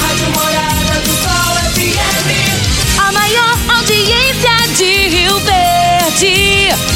Rádio Morada do Sol FM. A maior audiência de Rio Verde.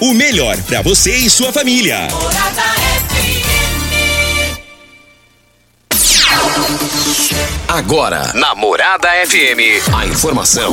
O melhor para você e sua família. Morada FM. Agora, na Morada FM, a informação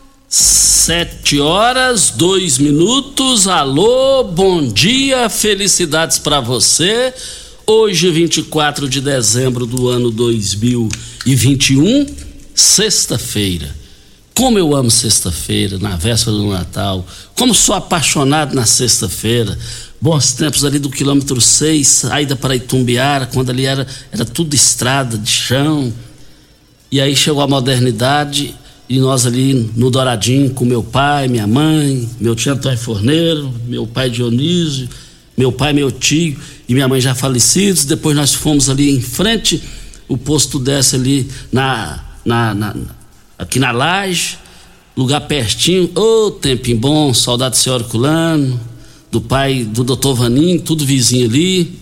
Sete horas, dois minutos. Alô, bom dia, felicidades para você. Hoje, 24 de dezembro do ano 2021, sexta-feira. Como eu amo sexta-feira, na véspera do Natal. Como sou apaixonado na sexta-feira. Bons tempos ali do quilômetro 6, saída para Itumbiara, quando ali era, era tudo estrada de chão. E aí chegou a modernidade e nós ali no Douradinho com meu pai, minha mãe, meu tio Antônio Forneiro, meu pai Dionísio, meu pai, meu tio e minha mãe já falecidos. Depois nós fomos ali em frente, o posto desce ali na, na, na aqui na laje, lugar pertinho. Ô, oh, tempinho bom, saudade do senhor Herculano, do pai do doutor Vaninho, tudo vizinho ali.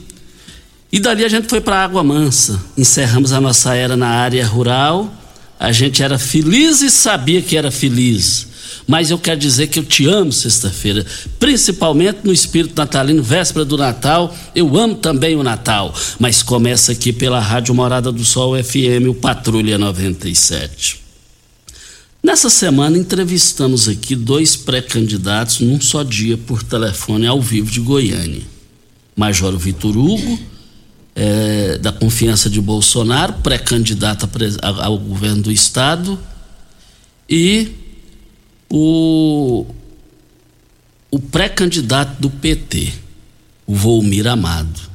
E dali a gente foi para Água Mansa. Encerramos a nossa era na área rural a gente era feliz e sabia que era feliz. Mas eu quero dizer que eu te amo sexta-feira, principalmente no espírito natalino, véspera do Natal. Eu amo também o Natal, mas começa aqui pela Rádio Morada do Sol FM, o Patrulha 97. Nessa semana entrevistamos aqui dois pré-candidatos num só dia por telefone ao vivo de Goiânia. Major Vitor Hugo é, da confiança de Bolsonaro, pré-candidato ao governo do Estado, e o, o pré-candidato do PT, o Volmir Amado.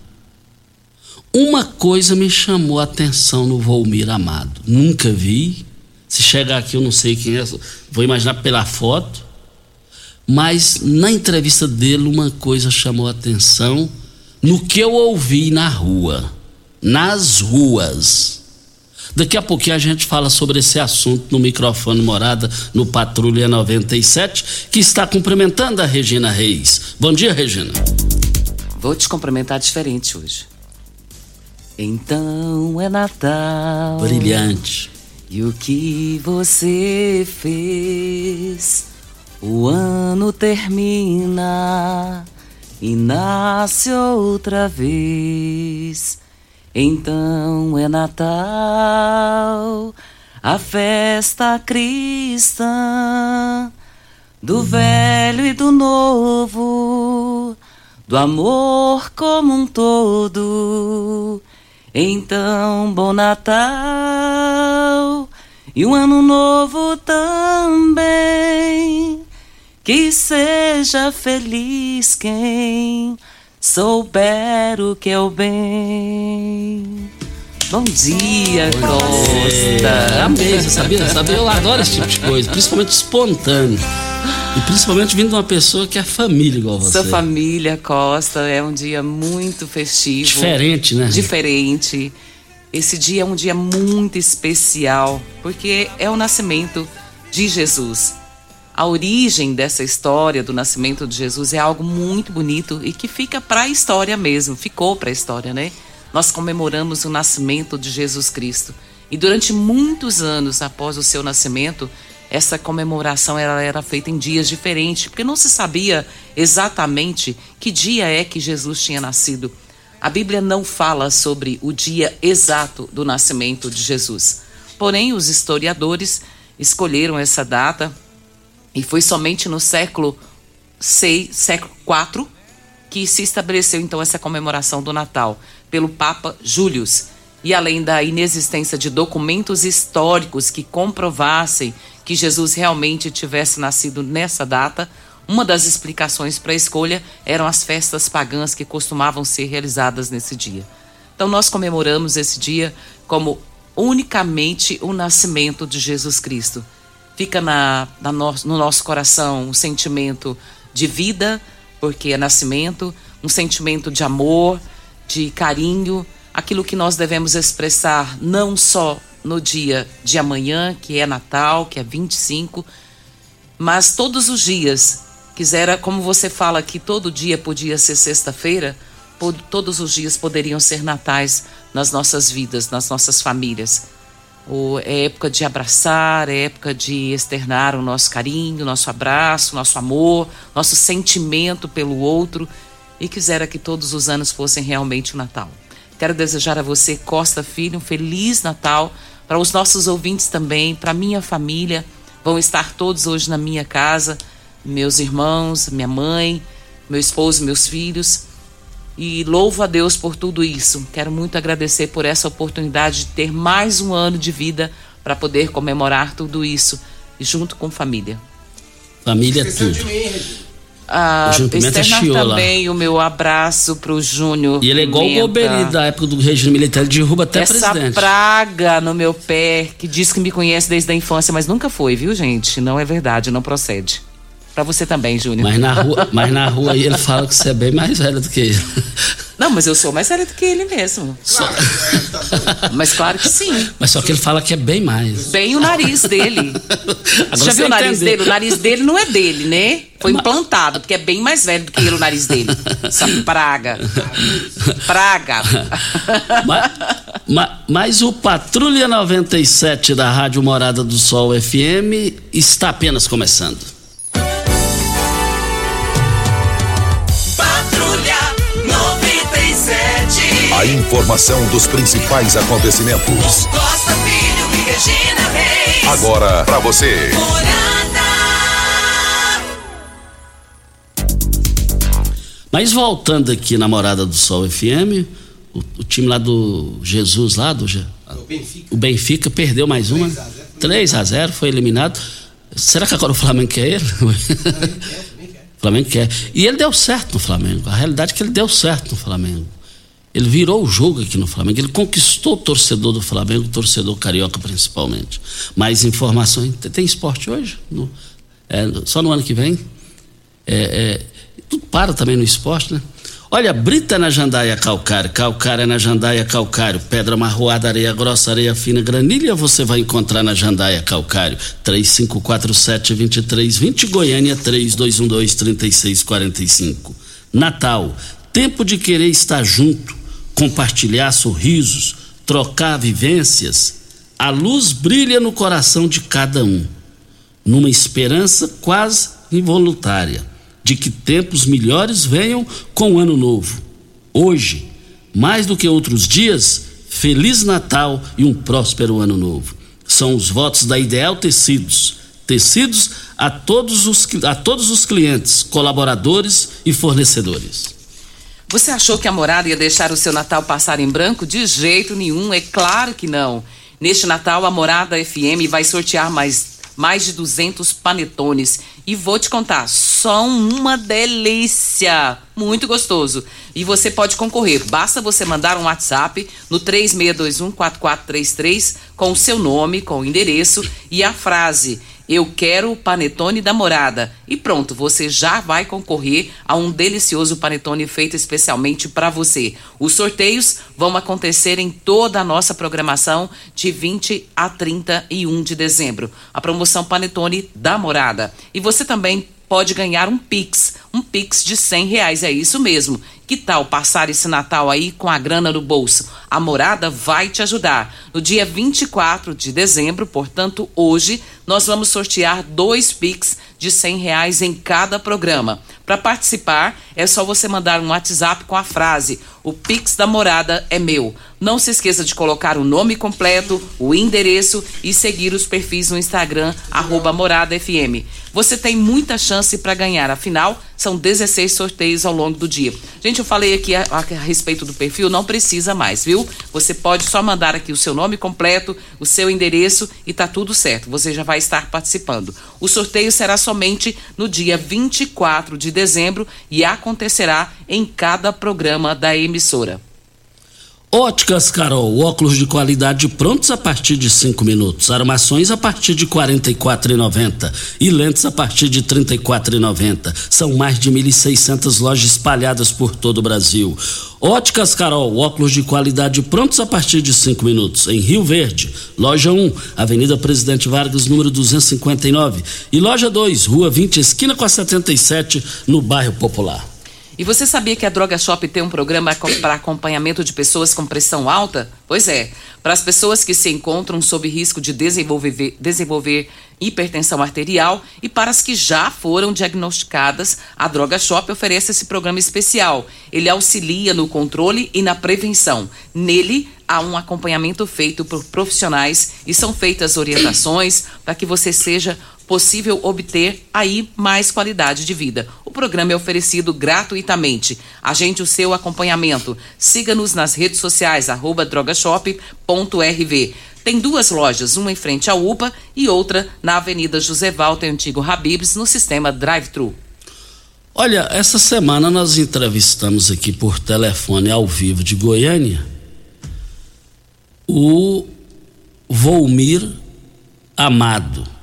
Uma coisa me chamou a atenção no Volmir Amado. Nunca vi. Se chegar aqui, eu não sei quem é, vou imaginar pela foto. Mas na entrevista dele, uma coisa chamou a atenção no que eu ouvi na rua, nas ruas. Daqui a pouquinho a gente fala sobre esse assunto no microfone Morada, no Patrulha 97, que está cumprimentando a Regina Reis. Bom dia, Regina. Vou te cumprimentar diferente hoje. Então é Natal. Brilhante. E o que você fez? O ano termina e nasce outra vez. Então é Natal, a festa cristã, do velho e do novo, do amor como um todo. Então, bom Natal e um ano novo também. Que seja feliz quem souber o que é o bem. Bom dia, Costa. É, amei, você sabia? sabia? Eu adoro esse tipo de coisa, principalmente espontâneo. E principalmente vindo de uma pessoa que é família igual você. Sua família, Costa, é um dia muito festivo. Diferente, né? Diferente. Esse dia é um dia muito especial, porque é o nascimento de Jesus. A origem dessa história do nascimento de Jesus é algo muito bonito e que fica para a história mesmo, ficou para a história, né? Nós comemoramos o nascimento de Jesus Cristo. E durante muitos anos após o seu nascimento, essa comemoração era feita em dias diferentes, porque não se sabia exatamente que dia é que Jesus tinha nascido. A Bíblia não fala sobre o dia exato do nascimento de Jesus. Porém, os historiadores escolheram essa data e foi somente no século 6, século 4 que se estabeleceu então essa comemoração do Natal pelo Papa Július. E além da inexistência de documentos históricos que comprovassem que Jesus realmente tivesse nascido nessa data, uma das explicações para a escolha eram as festas pagãs que costumavam ser realizadas nesse dia. Então nós comemoramos esse dia como unicamente o nascimento de Jesus Cristo. Fica na, na no, no nosso coração um sentimento de vida, porque é nascimento, um sentimento de amor, de carinho, aquilo que nós devemos expressar não só no dia de amanhã, que é Natal, que é 25, mas todos os dias. Quisera, como você fala que todo dia podia ser sexta-feira, todos os dias poderiam ser natais nas nossas vidas, nas nossas famílias. É época de abraçar, é época de externar o nosso carinho, nosso abraço, nosso amor, nosso sentimento pelo outro e quisera que todos os anos fossem realmente o Natal. Quero desejar a você, Costa Filho, um feliz Natal, para os nossos ouvintes também, para minha família. Vão estar todos hoje na minha casa, meus irmãos, minha mãe, meu esposo, meus filhos. E louvo a Deus por tudo isso. Quero muito agradecer por essa oportunidade de ter mais um ano de vida para poder comemorar tudo isso e junto com família. Família é tudo. Ah, externar também o meu abraço pro Júnior. E ele é igual o Golbery da época do regime militar, ele derruba até Essa presidente. Essa praga no meu pé, que diz que me conhece desde a infância, mas nunca foi, viu, gente? Não é verdade, não procede. Pra você também, Júnior. Mas na rua, mas na rua ele fala que você é bem mais velho do que ele. Não, mas eu sou mais velha do que ele mesmo. Só... mas claro que sim. Mas só que ele fala que é bem mais. Bem o nariz dele. Você já viu o nariz entender. dele? O nariz dele não é dele, né? Foi mas... implantado, porque é bem mais velho do que ele o nariz dele. Essa praga. Praga. Mas, mas, mas o Patrulha 97 da Rádio Morada do Sol FM está apenas começando. Informação dos principais acontecimentos. Costa Filho e Regina Reis. Agora para você. Mas voltando aqui na Morada do Sol FM, o, o time lá do Jesus lá do o Benfica, o Benfica perdeu mais uma. 3 a 0 foi eliminado. Será que agora o Flamengo quer ele? O Flamengo quer. E ele deu certo no Flamengo. A realidade é que ele deu certo no Flamengo. Ele virou o jogo aqui no Flamengo. Ele conquistou o torcedor do Flamengo, o torcedor carioca principalmente. Mais informações. Tem esporte hoje? No, é, só no ano que vem? É, é, tudo para também no esporte, né? Olha, brita na jandaia calcário, calcário na jandaia calcário, pedra marroada, areia grossa, areia fina, granilha, você vai encontrar na jandaia calcário. 3547-2320, Goiânia 3212-3645. Natal, tempo de querer estar junto compartilhar sorrisos, trocar vivências, a luz brilha no coração de cada um, numa esperança quase involuntária de que tempos melhores venham com o ano novo. Hoje, mais do que outros dias, Feliz Natal e um próspero ano novo. São os votos da Ideal Tecidos. Tecidos a todos os, a todos os clientes, colaboradores e fornecedores. Você achou que a morada ia deixar o seu Natal passar em branco? De jeito nenhum, é claro que não. Neste Natal, a Morada FM vai sortear mais, mais de 200 panetones. E vou te contar, são uma delícia. Muito gostoso. E você pode concorrer. Basta você mandar um WhatsApp no 36214433 com o seu nome, com o endereço e a frase eu quero o panetone da morada. E pronto, você já vai concorrer a um delicioso panetone feito especialmente para você. Os sorteios vão acontecer em toda a nossa programação de 20 a 31 de dezembro. A promoção Panetone da Morada. E você também pode ganhar um Pix, um Pix de 100 reais, é isso mesmo. Que tal passar esse Natal aí com a grana no bolso? A Morada vai te ajudar. No dia 24 de dezembro, portanto, hoje, nós vamos sortear dois Pix de 100 reais em cada programa. Para participar, é só você mandar um WhatsApp com a frase: O Pix da Morada é meu. Não se esqueça de colocar o nome completo, o endereço e seguir os perfis no Instagram, arroba Morada FM. Você tem muita chance para ganhar, afinal, são 16 sorteios ao longo do dia. Gente, eu falei aqui a, a, a, respeito do perfil, não precisa mais, viu? Você pode só mandar aqui o seu nome completo, o seu endereço e tá tudo certo. Você já vai estar participando. O sorteio será somente no dia 24 de dezembro e acontecerá em cada programa da emissora. Óticas Carol, óculos de qualidade prontos a partir de cinco minutos, armações a partir de quarenta e e lentes a partir de trinta e São mais de 1.600 lojas espalhadas por todo o Brasil. Óticas Carol, óculos de qualidade prontos a partir de cinco minutos, em Rio Verde, loja 1, Avenida Presidente Vargas, número 259 e loja 2, Rua 20, esquina com a 77, no bairro Popular. E você sabia que a Droga Shop tem um programa para acompanhamento de pessoas com pressão alta? Pois é, para as pessoas que se encontram sob risco de desenvolver, desenvolver hipertensão arterial e para as que já foram diagnosticadas, a Droga Shop oferece esse programa especial. Ele auxilia no controle e na prevenção. Nele, há um acompanhamento feito por profissionais e são feitas orientações para que você seja possível obter aí mais qualidade de vida. O programa é oferecido gratuitamente. Agende o seu acompanhamento. Siga-nos nas redes sociais, arroba drogashop.rv. Tem duas lojas, uma em frente à UPA e outra na Avenida José Walter, antigo Habibs, no sistema drive-thru. Olha, essa semana nós entrevistamos aqui por telefone ao vivo de Goiânia o Volmir Amado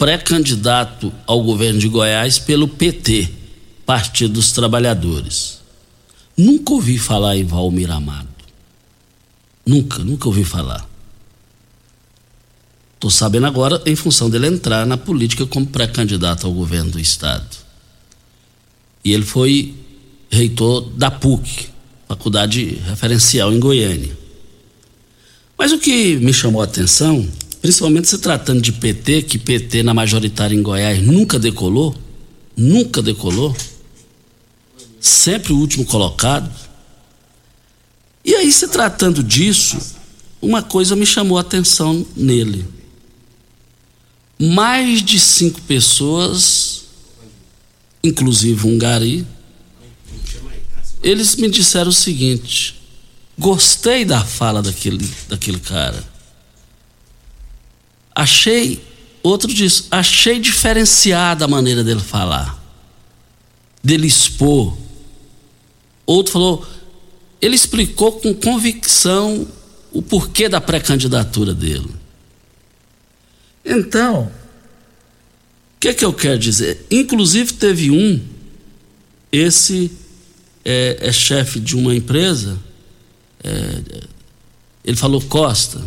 pré-candidato ao governo de Goiás pelo PT, Partido dos Trabalhadores. Nunca ouvi falar em Valmir Amado. Nunca, nunca ouvi falar. Estou sabendo agora em função dele entrar na política como pré-candidato ao governo do Estado. E ele foi reitor da PUC, Faculdade Referencial em Goiânia. Mas o que me chamou a atenção Principalmente se tratando de PT, que PT na majoritária em Goiás nunca decolou, nunca decolou, sempre o último colocado. E aí, se tratando disso, uma coisa me chamou a atenção nele. Mais de cinco pessoas, inclusive um gari, eles me disseram o seguinte: gostei da fala daquele, daquele cara. Achei, outro diz, achei diferenciada a maneira dele falar, dele expor. Outro falou, ele explicou com convicção o porquê da pré-candidatura dele. Então, o que, que eu quero dizer? Inclusive teve um, esse é, é chefe de uma empresa, é, ele falou Costa,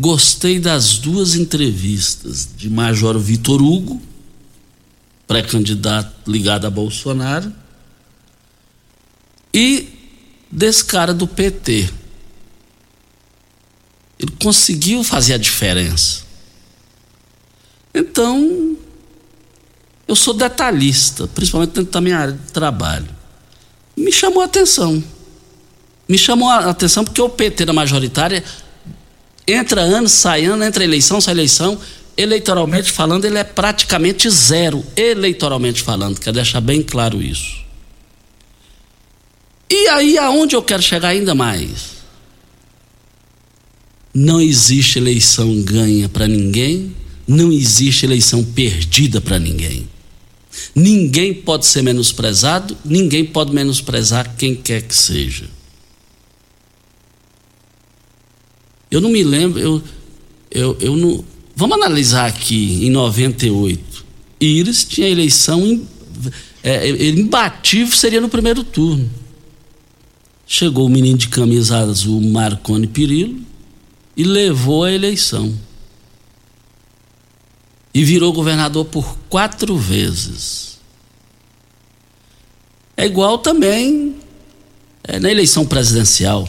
Gostei das duas entrevistas de Major Vitor Hugo, pré-candidato ligado a Bolsonaro, e desse cara do PT. Ele conseguiu fazer a diferença. Então, eu sou detalhista, principalmente dentro da minha área de trabalho. Me chamou a atenção. Me chamou a atenção porque o PT da majoritária entra ano, sai ano, entra eleição, sai eleição. Eleitoralmente falando, ele é praticamente zero. Eleitoralmente falando, quero deixar bem claro isso. E aí, aonde eu quero chegar ainda mais? Não existe eleição ganha para ninguém, não existe eleição perdida para ninguém. Ninguém pode ser menosprezado, ninguém pode menosprezar quem quer que seja. Eu não me lembro, eu, eu, eu não. Vamos analisar aqui, em 98. Iris tinha eleição em, é, imbatível, seria no primeiro turno. Chegou o menino de camisa azul, Marconi Pirillo, e levou a eleição. E virou governador por quatro vezes. É igual também é, na eleição presidencial.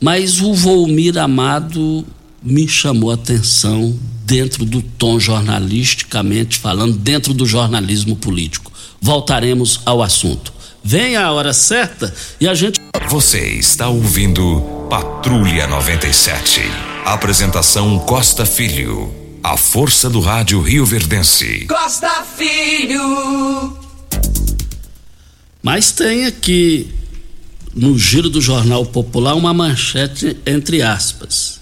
Mas o Volmir Amado me chamou a atenção dentro do tom jornalisticamente falando, dentro do jornalismo político. Voltaremos ao assunto. Vem a hora certa e a gente. Você está ouvindo Patrulha 97. Apresentação Costa Filho. A força do rádio Rio Verdense. Costa Filho. Mas tem aqui no giro do Jornal Popular uma manchete entre aspas.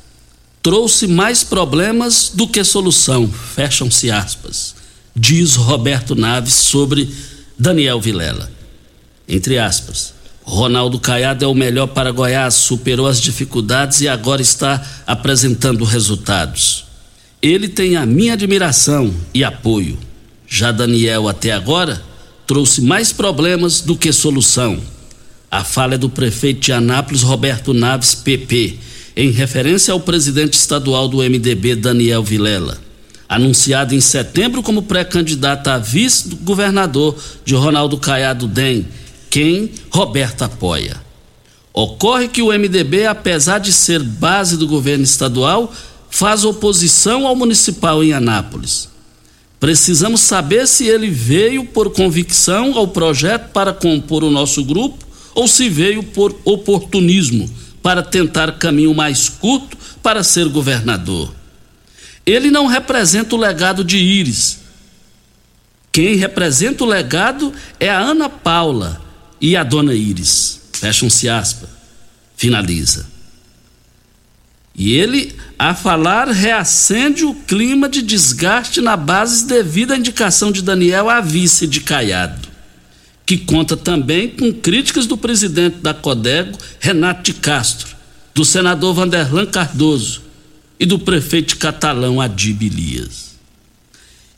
Trouxe mais problemas do que solução, fecham-se aspas, diz Roberto Naves sobre Daniel Vilela. Entre aspas. Ronaldo Caiado é o melhor para Goiás, superou as dificuldades e agora está apresentando resultados. Ele tem a minha admiração e apoio. Já Daniel, até agora, trouxe mais problemas do que solução a fala é do prefeito de Anápolis, Roberto Naves, PP, em referência ao presidente estadual do MDB, Daniel Vilela. Anunciado em setembro como pré-candidato a vice-governador de Ronaldo Caiado DEM, quem Roberto apoia. Ocorre que o MDB, apesar de ser base do governo estadual, faz oposição ao municipal em Anápolis. Precisamos saber se ele veio por convicção ao projeto para compor o nosso grupo ou se veio por oportunismo para tentar caminho mais curto para ser governador. Ele não representa o legado de Íris. Quem representa o legado é a Ana Paula e a dona Íris. Fecham-se aspas. Finaliza. E ele, a falar, reacende o clima de desgaste na base devido à indicação de Daniel a vice de Caiado que conta também com críticas do presidente da Codego, Renato de Castro, do senador Vanderlan Cardoso e do prefeito Catalão, Adib Elias.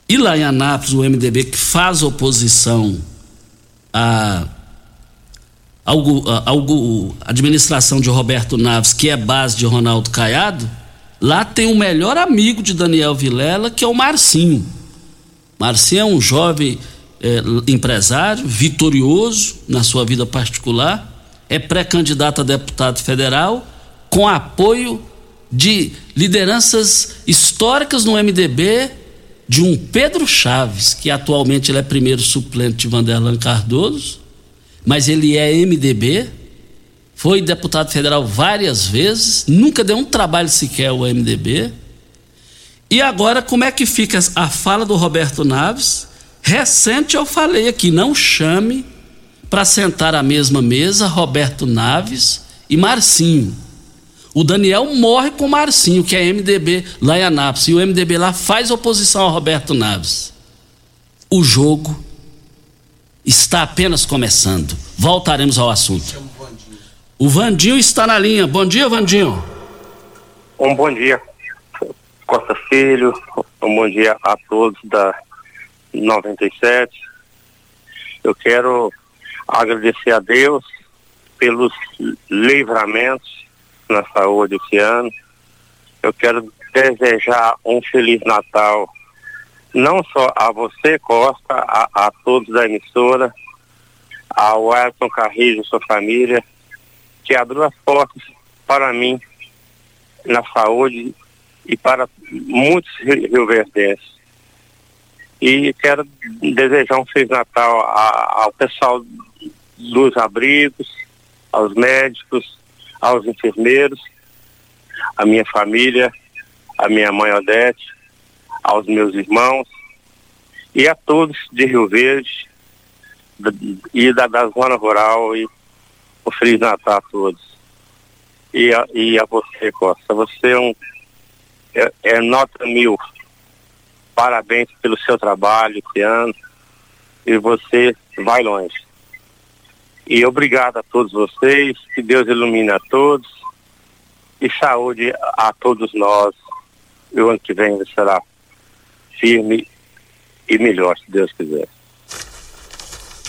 E lá em Anápolis, o MDB que faz oposição à, à, à administração de Roberto Naves, que é base de Ronaldo Caiado, lá tem o melhor amigo de Daniel Vilela, que é o Marcinho. Marcinho é um jovem é, empresário, vitorioso na sua vida particular, é pré-candidato a deputado federal, com apoio de lideranças históricas no MDB, de um Pedro Chaves, que atualmente ele é primeiro suplente de Vanderlan Cardoso, mas ele é MDB, foi deputado federal várias vezes, nunca deu um trabalho sequer ao MDB. E agora, como é que fica a fala do Roberto Naves? Recente eu falei aqui, não chame para sentar à mesma mesa Roberto Naves e Marcinho. O Daniel morre com o Marcinho, que é MDB lá em Anápolis, e o MDB lá faz oposição ao Roberto Naves. O jogo está apenas começando. Voltaremos ao assunto. O Vandinho está na linha. Bom dia, Vandinho. Um bom dia, Costa Filho. Um bom dia a todos da 97. Eu quero agradecer a Deus pelos livramentos na saúde esse ano. Eu quero desejar um Feliz Natal, não só a você, Costa, a, a todos da emissora, ao Elton Carrilho e sua família, que abriu as portas para mim na saúde e para muitos rioverdenses. E quero desejar um Feliz Natal a, ao pessoal dos abrigos, aos médicos, aos enfermeiros, à minha família, à minha mãe Odete, aos meus irmãos e a todos de Rio Verde e da, da zona rural e um Feliz Natal a todos. E a, e a você, Costa. Você é um é, é nota mil parabéns pelo seu trabalho esse ano. e você vai longe. E obrigado a todos vocês, que Deus ilumine a todos e saúde a todos nós. E o ano que vem será firme e melhor, se Deus quiser.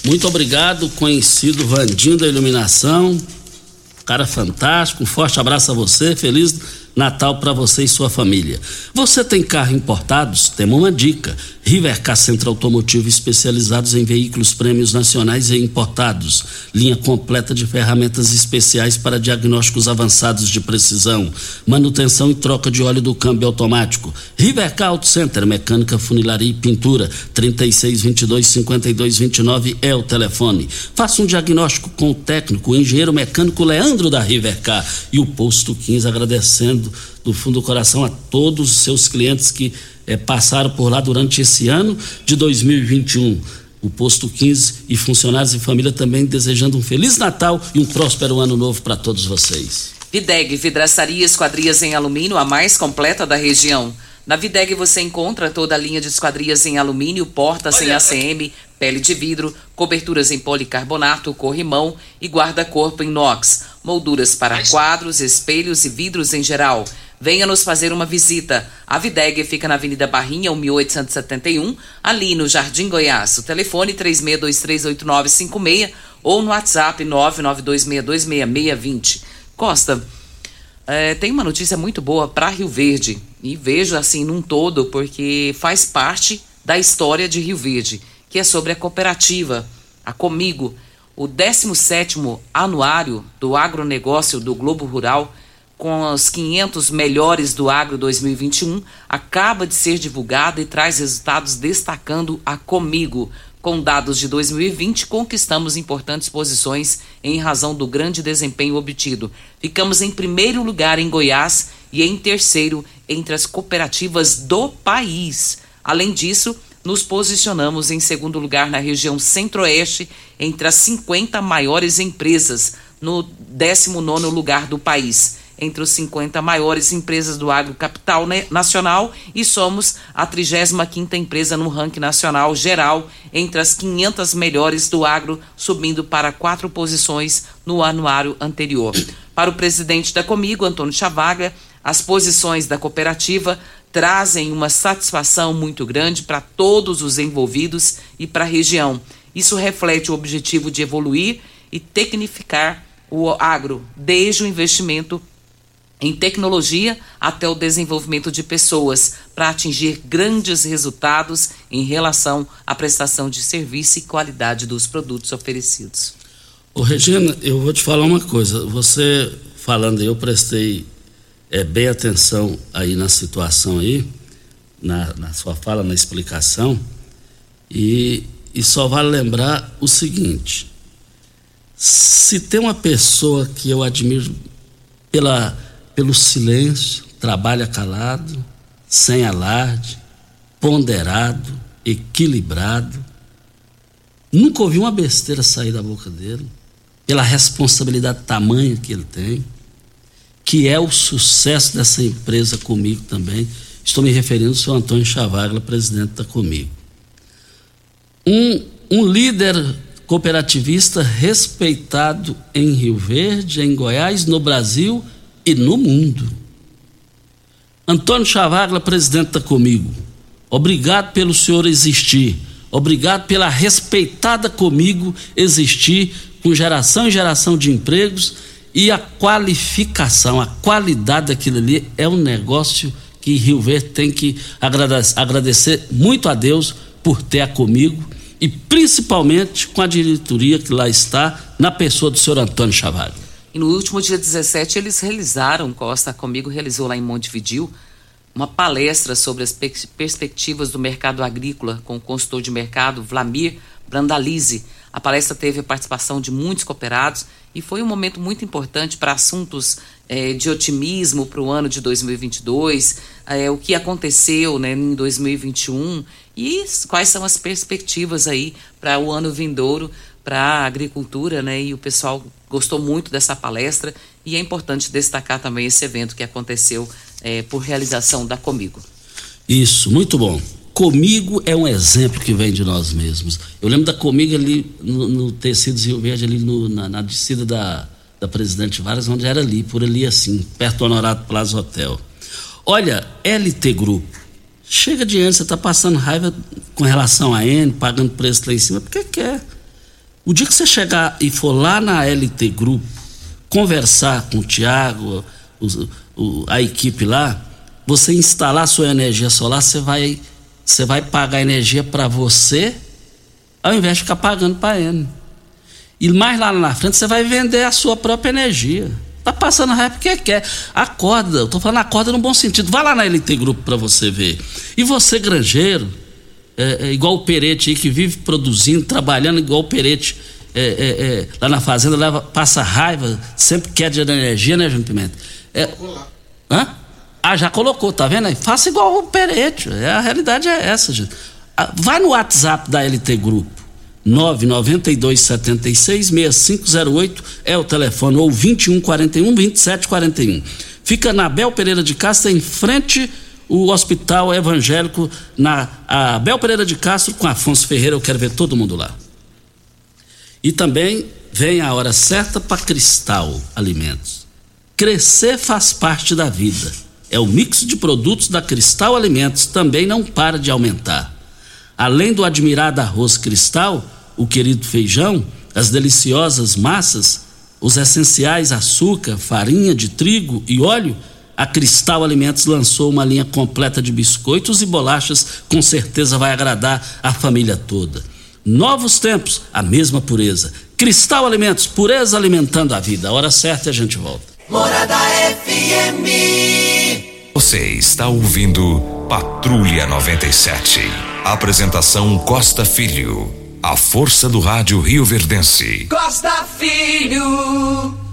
Muito obrigado, conhecido Vandinho da Iluminação. Cara fantástico, um forte abraço a você, feliz Natal para você e sua família. Você tem carro importados? Temos uma dica. Rivercar Centro Automotivo especializados em veículos prêmios nacionais e importados. Linha completa de ferramentas especiais para diagnósticos avançados de precisão. Manutenção e troca de óleo do câmbio automático. Rivercar Auto Center, mecânica, funilaria e pintura. 3622 5229 é o telefone. Faça um diagnóstico com o técnico, o engenheiro mecânico Leandro da Rivercar. E o posto 15 agradecendo do fundo do coração a todos os seus clientes que eh, passaram por lá durante esse ano de 2021. O posto 15 e funcionários e família também desejando um feliz Natal e um próspero ano novo para todos vocês. Videg, vidraçaria esquadrias em alumínio, a mais completa da região. Na Videg você encontra toda a linha de esquadrias em alumínio, portas em ACM, pele de vidro, coberturas em policarbonato, corrimão e guarda-corpo em inox, molduras para quadros, espelhos e vidros em geral. Venha nos fazer uma visita. A Videg fica na Avenida Barrinha, 1871, ali no Jardim Goiás. O telefone 36238956 ou no WhatsApp 992626620. Costa, é, tem uma notícia muito boa para Rio Verde. E vejo assim num todo, porque faz parte da história de Rio Verde, que é sobre a cooperativa, a Comigo, o 17º anuário do agronegócio do Globo Rural com os 500 melhores do agro 2021, acaba de ser divulgada e traz resultados destacando a Comigo. Com dados de 2020, conquistamos importantes posições em razão do grande desempenho obtido. Ficamos em primeiro lugar em Goiás e em terceiro entre as cooperativas do país. Além disso, nos posicionamos em segundo lugar na região Centro-Oeste entre as 50 maiores empresas, no 19 lugar do país entre os 50 maiores empresas do agro capital nacional e somos a 35ª empresa no ranking nacional geral entre as 500 melhores do agro, subindo para quatro posições no anuário anterior. Para o presidente da Comigo, Antônio Chavaga, as posições da cooperativa trazem uma satisfação muito grande para todos os envolvidos e para a região. Isso reflete o objetivo de evoluir e tecnificar o agro, desde o investimento em tecnologia até o desenvolvimento de pessoas para atingir grandes resultados em relação à prestação de serviço e qualidade dos produtos oferecidos. Ô Regina, eu vou te falar uma coisa. Você falando, eu prestei é, bem atenção aí na situação aí, na, na sua fala, na explicação, e, e só vale lembrar o seguinte: se tem uma pessoa que eu admiro pela pelo silêncio, trabalha calado, sem alarde, ponderado, equilibrado. Nunca ouvi uma besteira sair da boca dele, pela responsabilidade tamanha que ele tem, que é o sucesso dessa empresa comigo também. Estou me referindo ao senhor Antônio Chavagla, presidente da Comigo. Um, um líder cooperativista respeitado em Rio Verde, em Goiás, no Brasil e no mundo. Antônio Chavagla, presidente, comigo. Obrigado pelo senhor existir. Obrigado pela respeitada comigo existir com geração e geração de empregos e a qualificação, a qualidade daquilo ali é um negócio que Rio Verde tem que agradecer, muito a Deus por ter a comigo e principalmente com a diretoria que lá está na pessoa do senhor Antônio Chavagla. E no último dia 17 eles realizaram, Costa comigo realizou lá em Montevidil, uma palestra sobre as perspectivas do mercado agrícola com o consultor de mercado Vlamir Brandalize. A palestra teve a participação de muitos cooperados e foi um momento muito importante para assuntos eh, de otimismo para o ano de 2022, eh, o que aconteceu né, em 2021 e quais são as perspectivas aí para o ano vindouro para a agricultura, né? E o pessoal gostou muito dessa palestra e é importante destacar também esse evento que aconteceu é, por realização da Comigo. Isso, muito bom. Comigo é um exemplo que vem de nós mesmos. Eu lembro da Comigo ali no, no Tecidos Rio Verde, ali no, na, na descida da, da Presidente Vargas, onde era ali, por ali assim, perto do Honorado Plaza Hotel. Olha, LT Grupo, chega adiante, você está passando raiva com relação a N, pagando preço lá em cima, porque quer. O dia que você chegar e for lá na LT Grupo, conversar com o Tiago, a equipe lá, você instalar sua energia solar, você vai, você vai pagar energia para você, ao invés de ficar pagando para N. E mais lá na frente você vai vender a sua própria energia. Tá passando raiva porque quer. Acorda, eu tô falando acorda no bom sentido. Vai lá na LT Grupo para você ver. E você, granjeiro, é, é, igual o Perete aí, que vive produzindo, trabalhando igual o Perete é, é, é, lá na fazenda, passa raiva, sempre quer de energia, né, João Pimenta? É, hã? Ah, já colocou, tá vendo aí? Faça igual o Perete. É, a realidade é essa, gente. Ah, vai no WhatsApp da LT Grupo. 992766508 é o telefone, ou 2141 2741. Fica na Bel Pereira de Castro, em frente o Hospital Evangélico, na a Bel Pereira de Castro, com Afonso Ferreira. Eu quero ver todo mundo lá. E também vem a hora certa para Cristal Alimentos. Crescer faz parte da vida. É o mix de produtos da Cristal Alimentos também não para de aumentar. Além do admirado arroz cristal, o querido feijão, as deliciosas massas, os essenciais açúcar, farinha de trigo e óleo, a Cristal Alimentos lançou uma linha completa de biscoitos e bolachas, com certeza vai agradar a família toda. Novos tempos, a mesma pureza. Cristal Alimentos, pureza alimentando a vida. A hora certa e a gente volta. Morada FM. Você está ouvindo Patrulha 97. Apresentação Costa Filho. A força do rádio Rio Verdense. Costa Filho.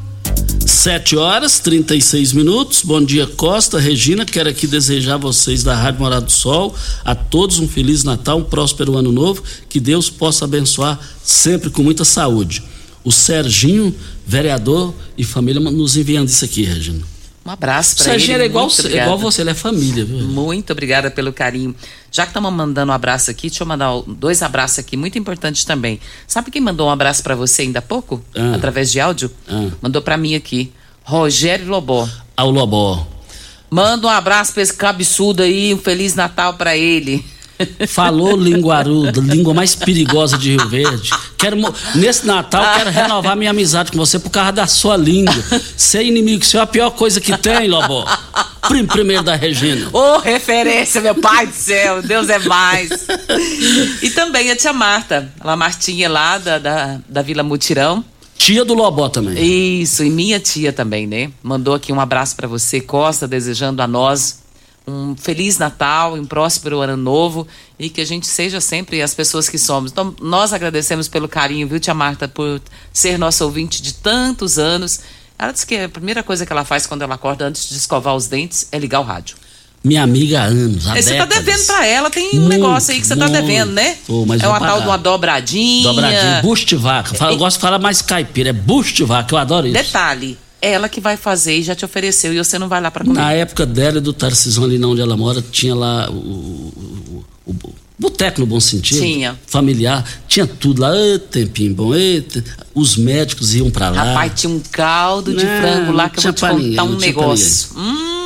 7 horas 36 minutos. Bom dia, Costa, Regina. Quero aqui desejar a vocês da Rádio Morado do Sol, a todos um Feliz Natal, um próspero ano novo. Que Deus possa abençoar sempre com muita saúde. O Serginho, vereador e família, nos enviando isso aqui, Regina. Um abraço para ele. Serginho é igual, igual você, ele é família, viu? Muito obrigada pelo carinho. Já que estamos mandando um abraço aqui, deixa eu mandar dois abraços aqui, muito importantes também. Sabe quem mandou um abraço para você ainda há pouco? Ah. Através de áudio? Ah. Mandou para mim aqui. Rogério Lobó. Ao Lobó. Manda um abraço pra esse cabeçudo aí, um Feliz Natal para ele. Falou linguaruda, língua mais perigosa de Rio Verde. Quero, nesse Natal, quero renovar minha amizade com você por causa da sua língua. Ser inimigo seu é a pior coisa que tem, Lobó. Prim- Primeiro da Regina. Ô, referência, meu pai do céu, Deus é mais. E também a tia Marta, a Martinha lá da, da, da Vila Mutirão. Tia do Lobó também. Isso, e minha tia também, né? Mandou aqui um abraço para você, Costa, desejando a nós um feliz Natal, um próspero ano novo e que a gente seja sempre as pessoas que somos. Então, nós agradecemos pelo carinho, viu, tia Marta, por ser nossa ouvinte de tantos anos. Ela disse que a primeira coisa que ela faz quando ela acorda antes de escovar os dentes é ligar o rádio. Minha amiga há anos, há você tá décadas. devendo pra ela, tem um Muito, negócio aí que você tá muito. devendo, né? É uma tal pagar. de uma dobradinha. Dobradinho, busto de vaca. Fala- Eu gosto de falar mais caipira, é busto de vaca, eu adoro isso. Detalhe, ela que vai fazer e já te ofereceu e você não vai lá pra comer. Na época dela e do Tarcisão ali onde ela mora, tinha lá o, o, o- boteco no bom sentido. Tinha. Familiar, tinha tudo lá, tempinho bom, te- os médicos iam pra lá. Rapaz, tinha um caldo de Não, frango lá que eu tinha vou te contar ninguém, um negócio. Hum,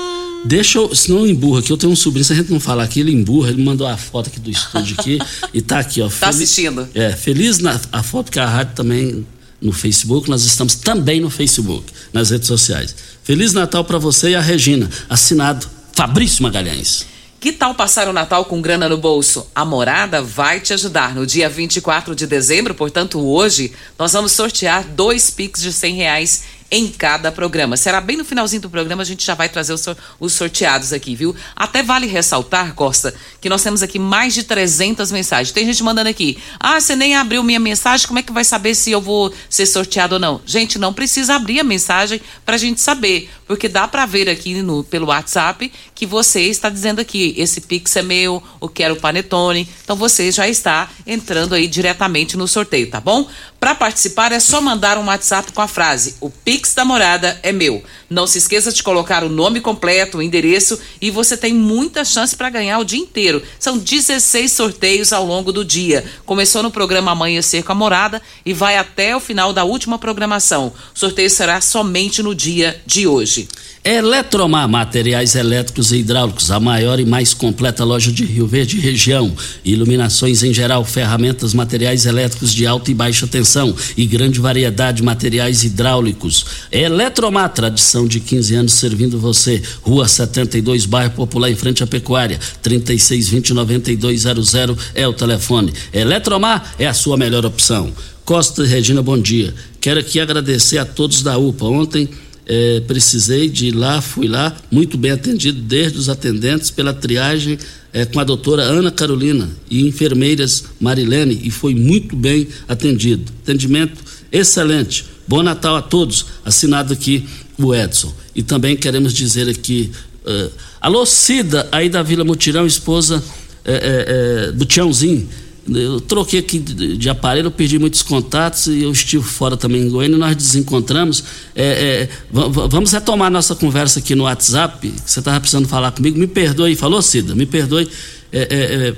Deixa eu, senão emburra aqui, eu tenho um sobrinho, se a gente não falar aqui, ele emburra, ele mandou a foto aqui do estúdio aqui e tá aqui, ó. Tá assistindo? É, feliz na, a foto que a rádio também no Facebook, nós estamos também no Facebook, nas redes sociais. Feliz Natal pra você e a Regina, assinado Fabrício Magalhães. que tal passar o Natal com grana no bolso? A Morada vai te ajudar. No dia 24 de dezembro, portanto hoje, nós vamos sortear dois Pix de 100 reais em cada programa. Será bem no finalzinho do programa, a gente já vai trazer os, sor- os sorteados aqui, viu? Até vale ressaltar, Costa, que nós temos aqui mais de 300 mensagens. Tem gente mandando aqui, ah, você nem abriu minha mensagem, como é que vai saber se eu vou ser sorteado ou não? Gente, não precisa abrir a mensagem pra gente saber, porque dá pra ver aqui no, pelo WhatsApp que você está dizendo aqui, esse Pix é meu, o quero panetone. Então você já está entrando aí diretamente no sorteio, tá bom? Para participar é só mandar um WhatsApp com a frase: "O Pix da morada é meu". Não se esqueça de colocar o nome completo, o endereço e você tem muita chance para ganhar o dia inteiro. São 16 sorteios ao longo do dia. Começou no programa Amanhecer com a Morada e vai até o final da última programação. O sorteio será somente no dia de hoje. Eletromar Materiais Elétricos e Hidráulicos, a maior e mais completa loja de Rio Verde região. Iluminações em geral, ferramentas, materiais elétricos de alta e baixa tensão e grande variedade de materiais hidráulicos. Eletromar, tradição de 15 anos servindo você. Rua 72, bairro Popular, em frente à Pecuária. 3620-9200 é o telefone. Eletromar é a sua melhor opção. Costa Regina, bom dia. Quero aqui agradecer a todos da UPA. Ontem é, precisei de ir lá, fui lá, muito bem atendido, desde os atendentes, pela triagem é, com a doutora Ana Carolina e enfermeiras Marilene, e foi muito bem atendido. Atendimento excelente. Bom Natal a todos. Assinado aqui o Edson. E também queremos dizer aqui. Uh, alô, Cida, aí da Vila Mutirão, esposa é, é, do Tiãozinho eu troquei aqui de, de, aparelho, perdi muitos contatos e eu estive fora também em Goiânia nós desencontramos. É, vamos retomar nossa conversa aqui no WhatsApp. Você estava precisando falar comigo. Me perdoe, falou Cida, me perdoe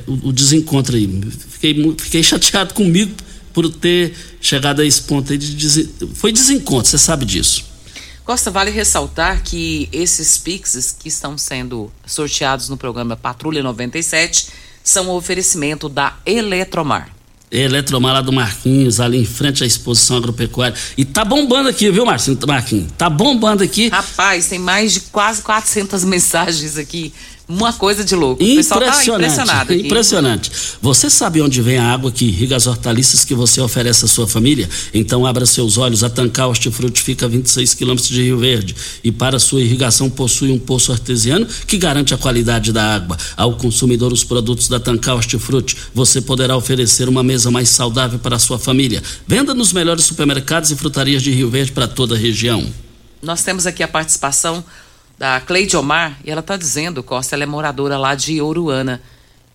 o, o, desencontro aí. Fiquei, fiquei chateado comigo por ter chegado a esse ponto aí. De, foi desencontro, você sabe disso. Costa, vale ressaltar que esses Pixes que estão sendo sorteados no programa Patrulha 97 são o oferecimento da Eletromar. Eletromar lá do Marquinhos, ali em frente à exposição agropecuária. E tá bombando aqui, viu, Marcinho, Marquinhos? Tá bombando aqui. Rapaz, tem mais de quase 400 mensagens aqui uma coisa de louco. Impressionante. Tá impressionado aqui. Impressionante. Você sabe onde vem a água que irriga as hortaliças que você oferece à sua família? Então abra seus olhos. A Tancar Hortifruti fica a 26 quilômetros de Rio Verde e para sua irrigação possui um poço artesiano que garante a qualidade da água. Ao consumidor os produtos da Tancar Hortifruti, você poderá oferecer uma mesa mais saudável para a sua família. Venda nos melhores supermercados e frutarias de Rio Verde para toda a região. Nós temos aqui a participação da Cleide Omar, e ela está dizendo, Costa, ela é moradora lá de Ouruana,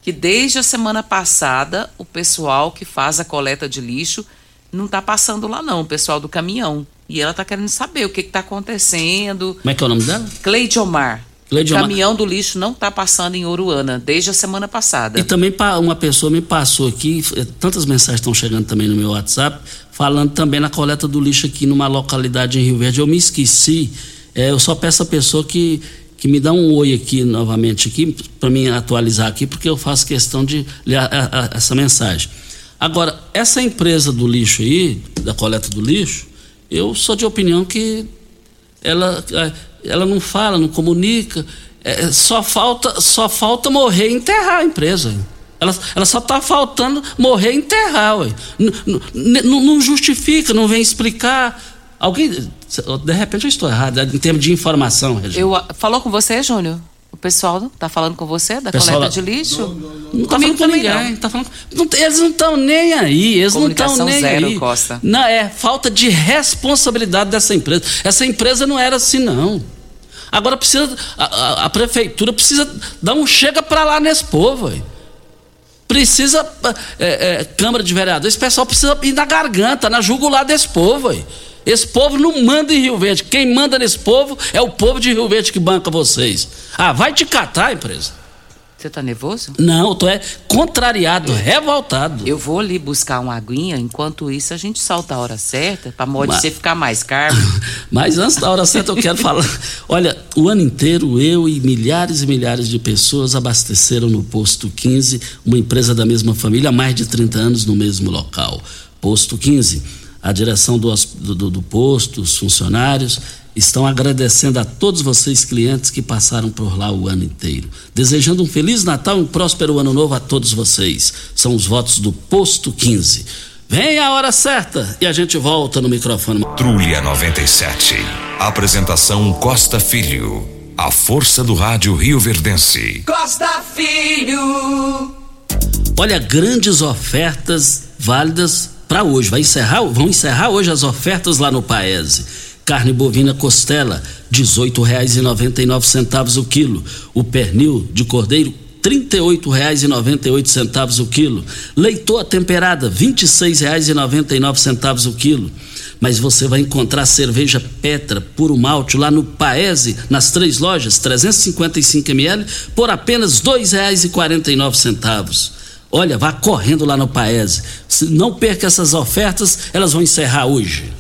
que desde a semana passada o pessoal que faz a coleta de lixo não está passando lá não, o pessoal do caminhão. E ela está querendo saber o que está acontecendo. Como é que é o nome dela? Cleide Omar. Cleide o caminhão do lixo não está passando em Oruana desde a semana passada. E também uma pessoa me passou aqui, eh, tantas mensagens estão chegando também no meu WhatsApp, falando também na coleta do lixo aqui numa localidade em Rio Verde. Eu me esqueci é, eu só peço a pessoa que, que me dá um oi aqui novamente aqui para mim atualizar aqui, porque eu faço questão de ler a, a, essa mensagem. Agora, essa empresa do lixo aí, da coleta do lixo, eu sou de opinião que ela, é, ela não fala, não comunica, é, só falta só falta morrer e enterrar a empresa. Ela, ela só está faltando morrer e enterrar. Não justifica, não vem explicar. Alguém, de repente eu estou errado, em termos de informação, Regina. Eu, falou com você, Júnior? O pessoal está falando com você da pessoal, coleta de lixo? Não, não, não. não está falando com ninguém. Tá falando, não, eles não estão nem aí. Eles não estão nem zero, aí. Costa. Não, é falta de responsabilidade dessa empresa. Essa empresa não era assim, não. Agora precisa. A, a, a prefeitura precisa dar um chega para lá nesse povo. Véio. Precisa. É, é, Câmara de Vereadores, esse pessoal precisa ir na garganta, na jugular desse povo. Véio. Esse povo não manda em Rio Verde. Quem manda nesse povo é o povo de Rio Verde que banca vocês. Ah, vai te catar, empresa. Você tá nervoso? Não, eu tô é contrariado, revoltado. Eu vou ali buscar uma aguinha, enquanto isso a gente solta a hora certa, pra modo Mas... você ficar mais carbo. Mas antes da hora certa eu quero falar. Olha, o ano inteiro eu e milhares e milhares de pessoas abasteceram no posto 15, uma empresa da mesma família há mais de 30 anos no mesmo local. Posto 15 a direção do, do, do posto, os funcionários, estão agradecendo a todos vocês, clientes, que passaram por lá o ano inteiro. Desejando um Feliz Natal e um próspero Ano Novo a todos vocês. São os votos do Posto 15. Vem a hora certa e a gente volta no microfone. Trulha 97. Apresentação Costa Filho. A força do rádio Rio Verdense. Costa Filho. Olha, grandes ofertas válidas para hoje. Vai encerrar, vão encerrar hoje as ofertas lá no Paese. Carne bovina costela, R$ 18,99 o quilo. O pernil de cordeiro, R$ trinta reais e noventa centavos o quilo. Leitoa temperada, noventa centavos o quilo. Mas você vai encontrar cerveja Petra, puro malte, lá no Paese, nas três lojas, 355 ml, por apenas R$ reais e quarenta centavos. Olha, vá correndo lá no Paese. Não perca essas ofertas, elas vão encerrar hoje.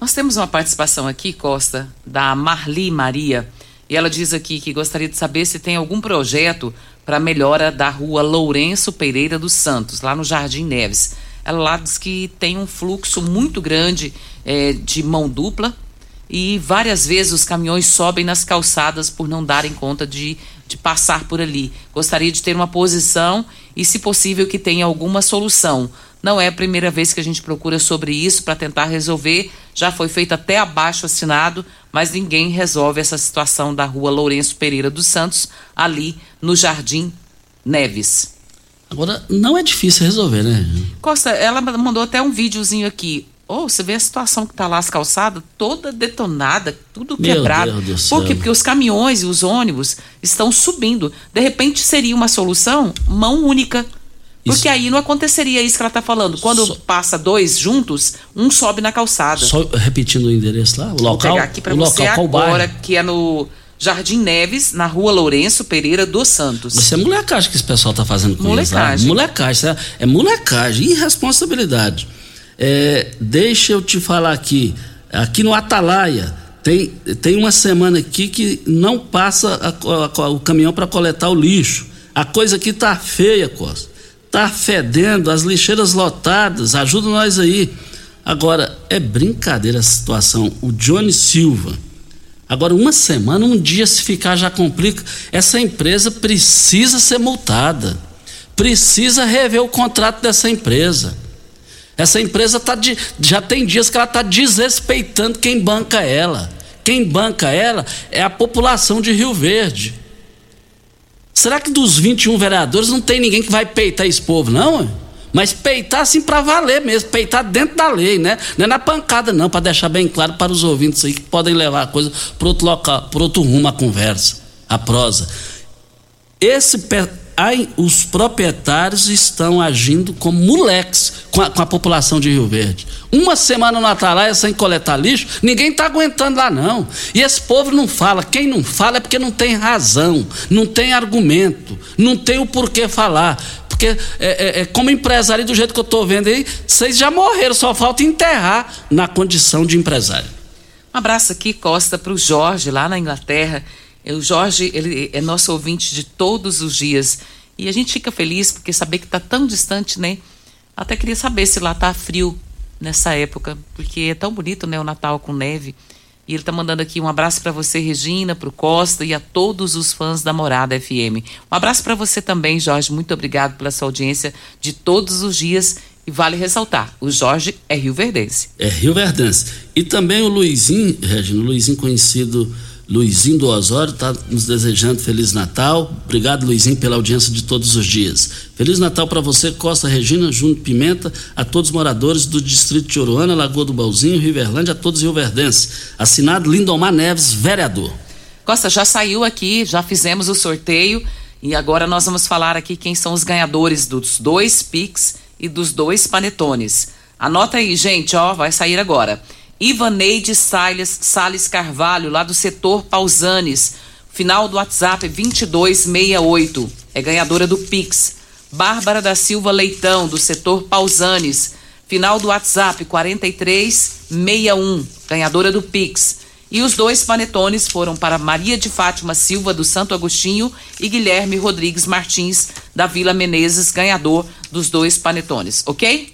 Nós temos uma participação aqui, Costa, da Marli Maria. E ela diz aqui que gostaria de saber se tem algum projeto para melhora da rua Lourenço Pereira dos Santos, lá no Jardim Neves. Ela lá diz que tem um fluxo muito grande é, de mão dupla e várias vezes os caminhões sobem nas calçadas por não darem conta de, de passar por ali. Gostaria de ter uma posição e, se possível, que tenha alguma solução. Não é a primeira vez que a gente procura sobre isso para tentar resolver. Já foi feito até abaixo assinado, mas ninguém resolve essa situação da rua Lourenço Pereira dos Santos, ali no Jardim Neves. Agora, não é difícil resolver, né? Costa, ela mandou até um videozinho aqui. Oh, você vê a situação que tá lá, as calçadas toda detonada, tudo Meu quebrado. Por quê? Porque os caminhões e os ônibus estão subindo. De repente seria uma solução mão única. Porque Isso. aí não aconteceria isso que ela tá falando. Quando Só- passa dois juntos, um sobe na calçada. Só repetindo o endereço lá, o Vou local. pegar aqui para você local, agora, que é no Jardim Neves, na rua Lourenço Pereira dos Santos. Isso é molecagem que esse pessoal tá fazendo com eles lá. Molecagem. Molecagem. é, é molecagem, irresponsabilidade. É, deixa eu te falar aqui. Aqui no Atalaia, tem, tem uma semana aqui que não passa a- a- o caminhão para coletar o lixo. A coisa aqui tá feia, Costa. Tá fedendo, as lixeiras lotadas. Ajuda nós aí. Agora, é brincadeira a situação. O Johnny Silva. Agora, uma semana, um dia, se ficar, já complica. Essa empresa precisa ser multada. Precisa rever o contrato dessa empresa. Essa empresa tá de, já tem dias que ela está desrespeitando quem banca ela. Quem banca ela é a população de Rio Verde. Será que dos 21 vereadores não tem ninguém que vai peitar esse povo, não? Mas peitar assim para valer mesmo, peitar dentro da lei, né? Não é na pancada, não, para deixar bem claro para os ouvintes aí que podem levar a coisa para outro para outro rumo a conversa, a prosa. Esse os proprietários estão agindo como moleques com a, com a população de Rio Verde. Uma semana no Atalaia sem coletar lixo, ninguém está aguentando lá não. E esse povo não fala. Quem não fala é porque não tem razão, não tem argumento, não tem o porquê falar. Porque é, é- é como empresário, do jeito que eu estou vendo aí, vocês já morreram, só falta enterrar na condição de empresário. Um abraço aqui, Costa, para o Jorge, lá na Inglaterra. O Jorge, ele é nosso ouvinte de todos os dias. E a gente fica feliz porque saber que está tão distante, né? Até queria saber se lá tá frio nessa época, porque é tão bonito, né, o Natal com neve. E ele tá mandando aqui um abraço para você, Regina, para o Costa e a todos os fãs da Morada FM. Um abraço para você também, Jorge. Muito obrigado pela sua audiência de todos os dias. E vale ressaltar, o Jorge é Rio Verdense. É Rio Verdense. E também o Luizinho, Regina, o Luizinho conhecido Luizinho do Osório, está nos desejando Feliz Natal. Obrigado, Luizinho, pela audiência de todos os dias. Feliz Natal para você, Costa Regina, Júnior Pimenta, a todos os moradores do Distrito de Oruana, Lagoa do Balzinho, Riverlândia, a todos Rio Verdense. Assinado Lindomar Neves, vereador. Costa, já saiu aqui, já fizemos o sorteio e agora nós vamos falar aqui quem são os ganhadores dos dois Pix e dos dois Panetones. Anota aí, gente, ó, vai sair agora. Ivaneide Salles, Salles Carvalho, lá do setor Pausanes. Final do WhatsApp é 2268. É ganhadora do Pix. Bárbara da Silva Leitão, do setor Pausanes. Final do WhatsApp 4361. Ganhadora do Pix. E os dois panetones foram para Maria de Fátima Silva, do Santo Agostinho, e Guilherme Rodrigues Martins, da Vila Menezes, ganhador dos dois panetones, ok?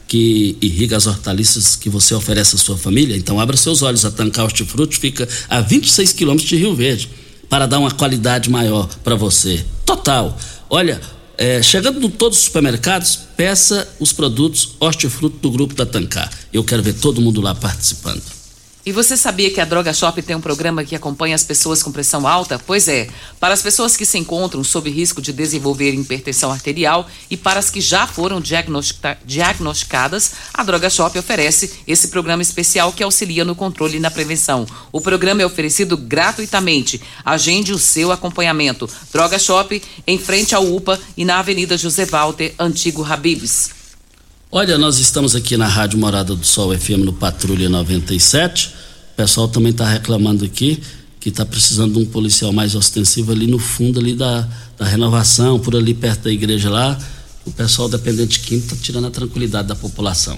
Que irriga as hortaliças que você oferece à sua família, então abra seus olhos. A Tancar Hortifruti fica a 26 quilômetros de Rio Verde para dar uma qualidade maior para você. Total. Olha, É, chegando em todos os supermercados, peça os produtos hortifruto do Grupo da Tancar. Eu quero ver todo mundo lá participando. E você sabia que a Droga Shop tem um programa que acompanha as pessoas com pressão alta? Pois é, para as pessoas que se encontram sob risco de desenvolver hipertensão arterial e para as que já foram diagnostica diagnosticadas, a Droga Shop oferece esse programa especial que auxilia no controle e na prevenção. O programa é oferecido gratuitamente. Agende o seu acompanhamento. Droga Shop, em frente ao UPA e na Avenida José Walter, Antigo Habibs. Olha, nós estamos aqui na Rádio Morada do Sol FM no Patrulha 97. O pessoal também está reclamando aqui que está precisando de um policial mais ostensivo ali no fundo ali da, da renovação, por ali perto da igreja lá. O pessoal dependente de quinto está tirando a tranquilidade da população.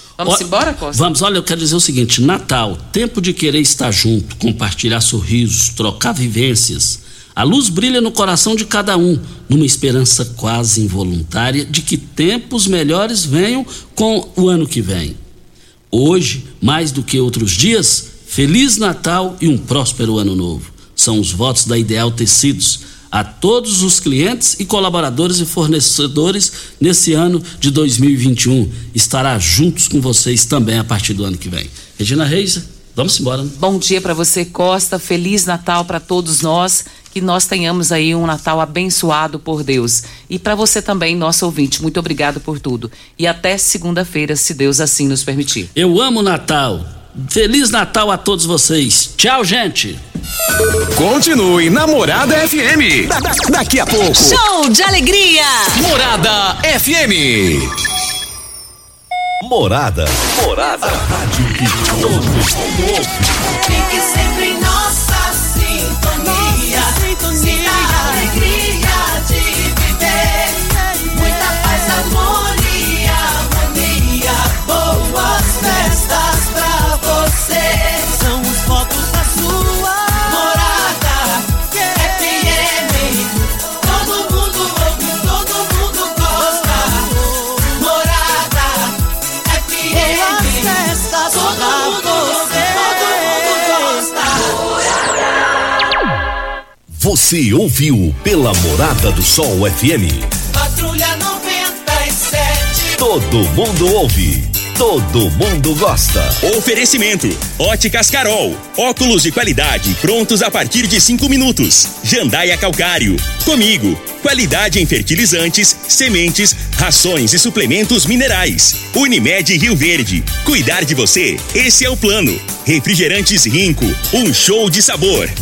Vamos embora, Costa? Vamos, olha, eu quero dizer o seguinte: Natal, tempo de querer estar junto, compartilhar sorrisos, trocar vivências. A luz brilha no coração de cada um, numa esperança quase involuntária de que tempos melhores venham com o ano que vem. Hoje, mais do que outros dias, Feliz Natal e um próspero ano novo. São os votos da Ideal Tecidos a todos os clientes e colaboradores e fornecedores nesse ano de 2021. Estará juntos com vocês também a partir do ano que vem. Regina Reis, vamos embora. Né? Bom dia para você, Costa. Feliz Natal para todos nós. Que nós tenhamos aí um Natal abençoado por Deus. E para você também, nosso ouvinte, muito obrigado por tudo. E até segunda-feira, se Deus assim nos permitir. Eu amo Natal. Feliz Natal a todos vocês. Tchau, gente. Continue na Morada FM. Da- da- daqui a pouco. Show de alegria! Morada FM. Morada. Morada. Fique sempre em nossa sintonia. Sinta a alegria de viver. Muita paz, amor e harmonia. Boas festas pra você. São Você ouviu pela Morada do Sol FM. Patrulha 97. Todo mundo ouve. Todo mundo gosta. Oferecimento: Óticas Carol. Óculos de qualidade prontos a partir de cinco minutos. Jandaia Calcário. Comigo. Qualidade em fertilizantes, sementes, rações e suplementos minerais. Unimed Rio Verde. Cuidar de você, esse é o plano. Refrigerantes Rinco. Um show de sabor.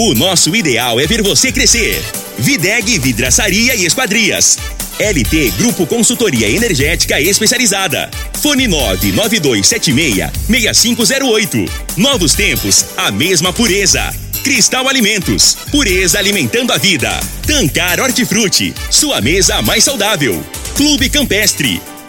O nosso ideal é ver você crescer. Videg Vidraçaria e Esquadrias. LT Grupo Consultoria Energética Especializada. Fone 99276-6508. Novos tempos, a mesma pureza. Cristal Alimentos, pureza alimentando a vida. Tancar Hortifruti, sua mesa mais saudável. Clube Campestre,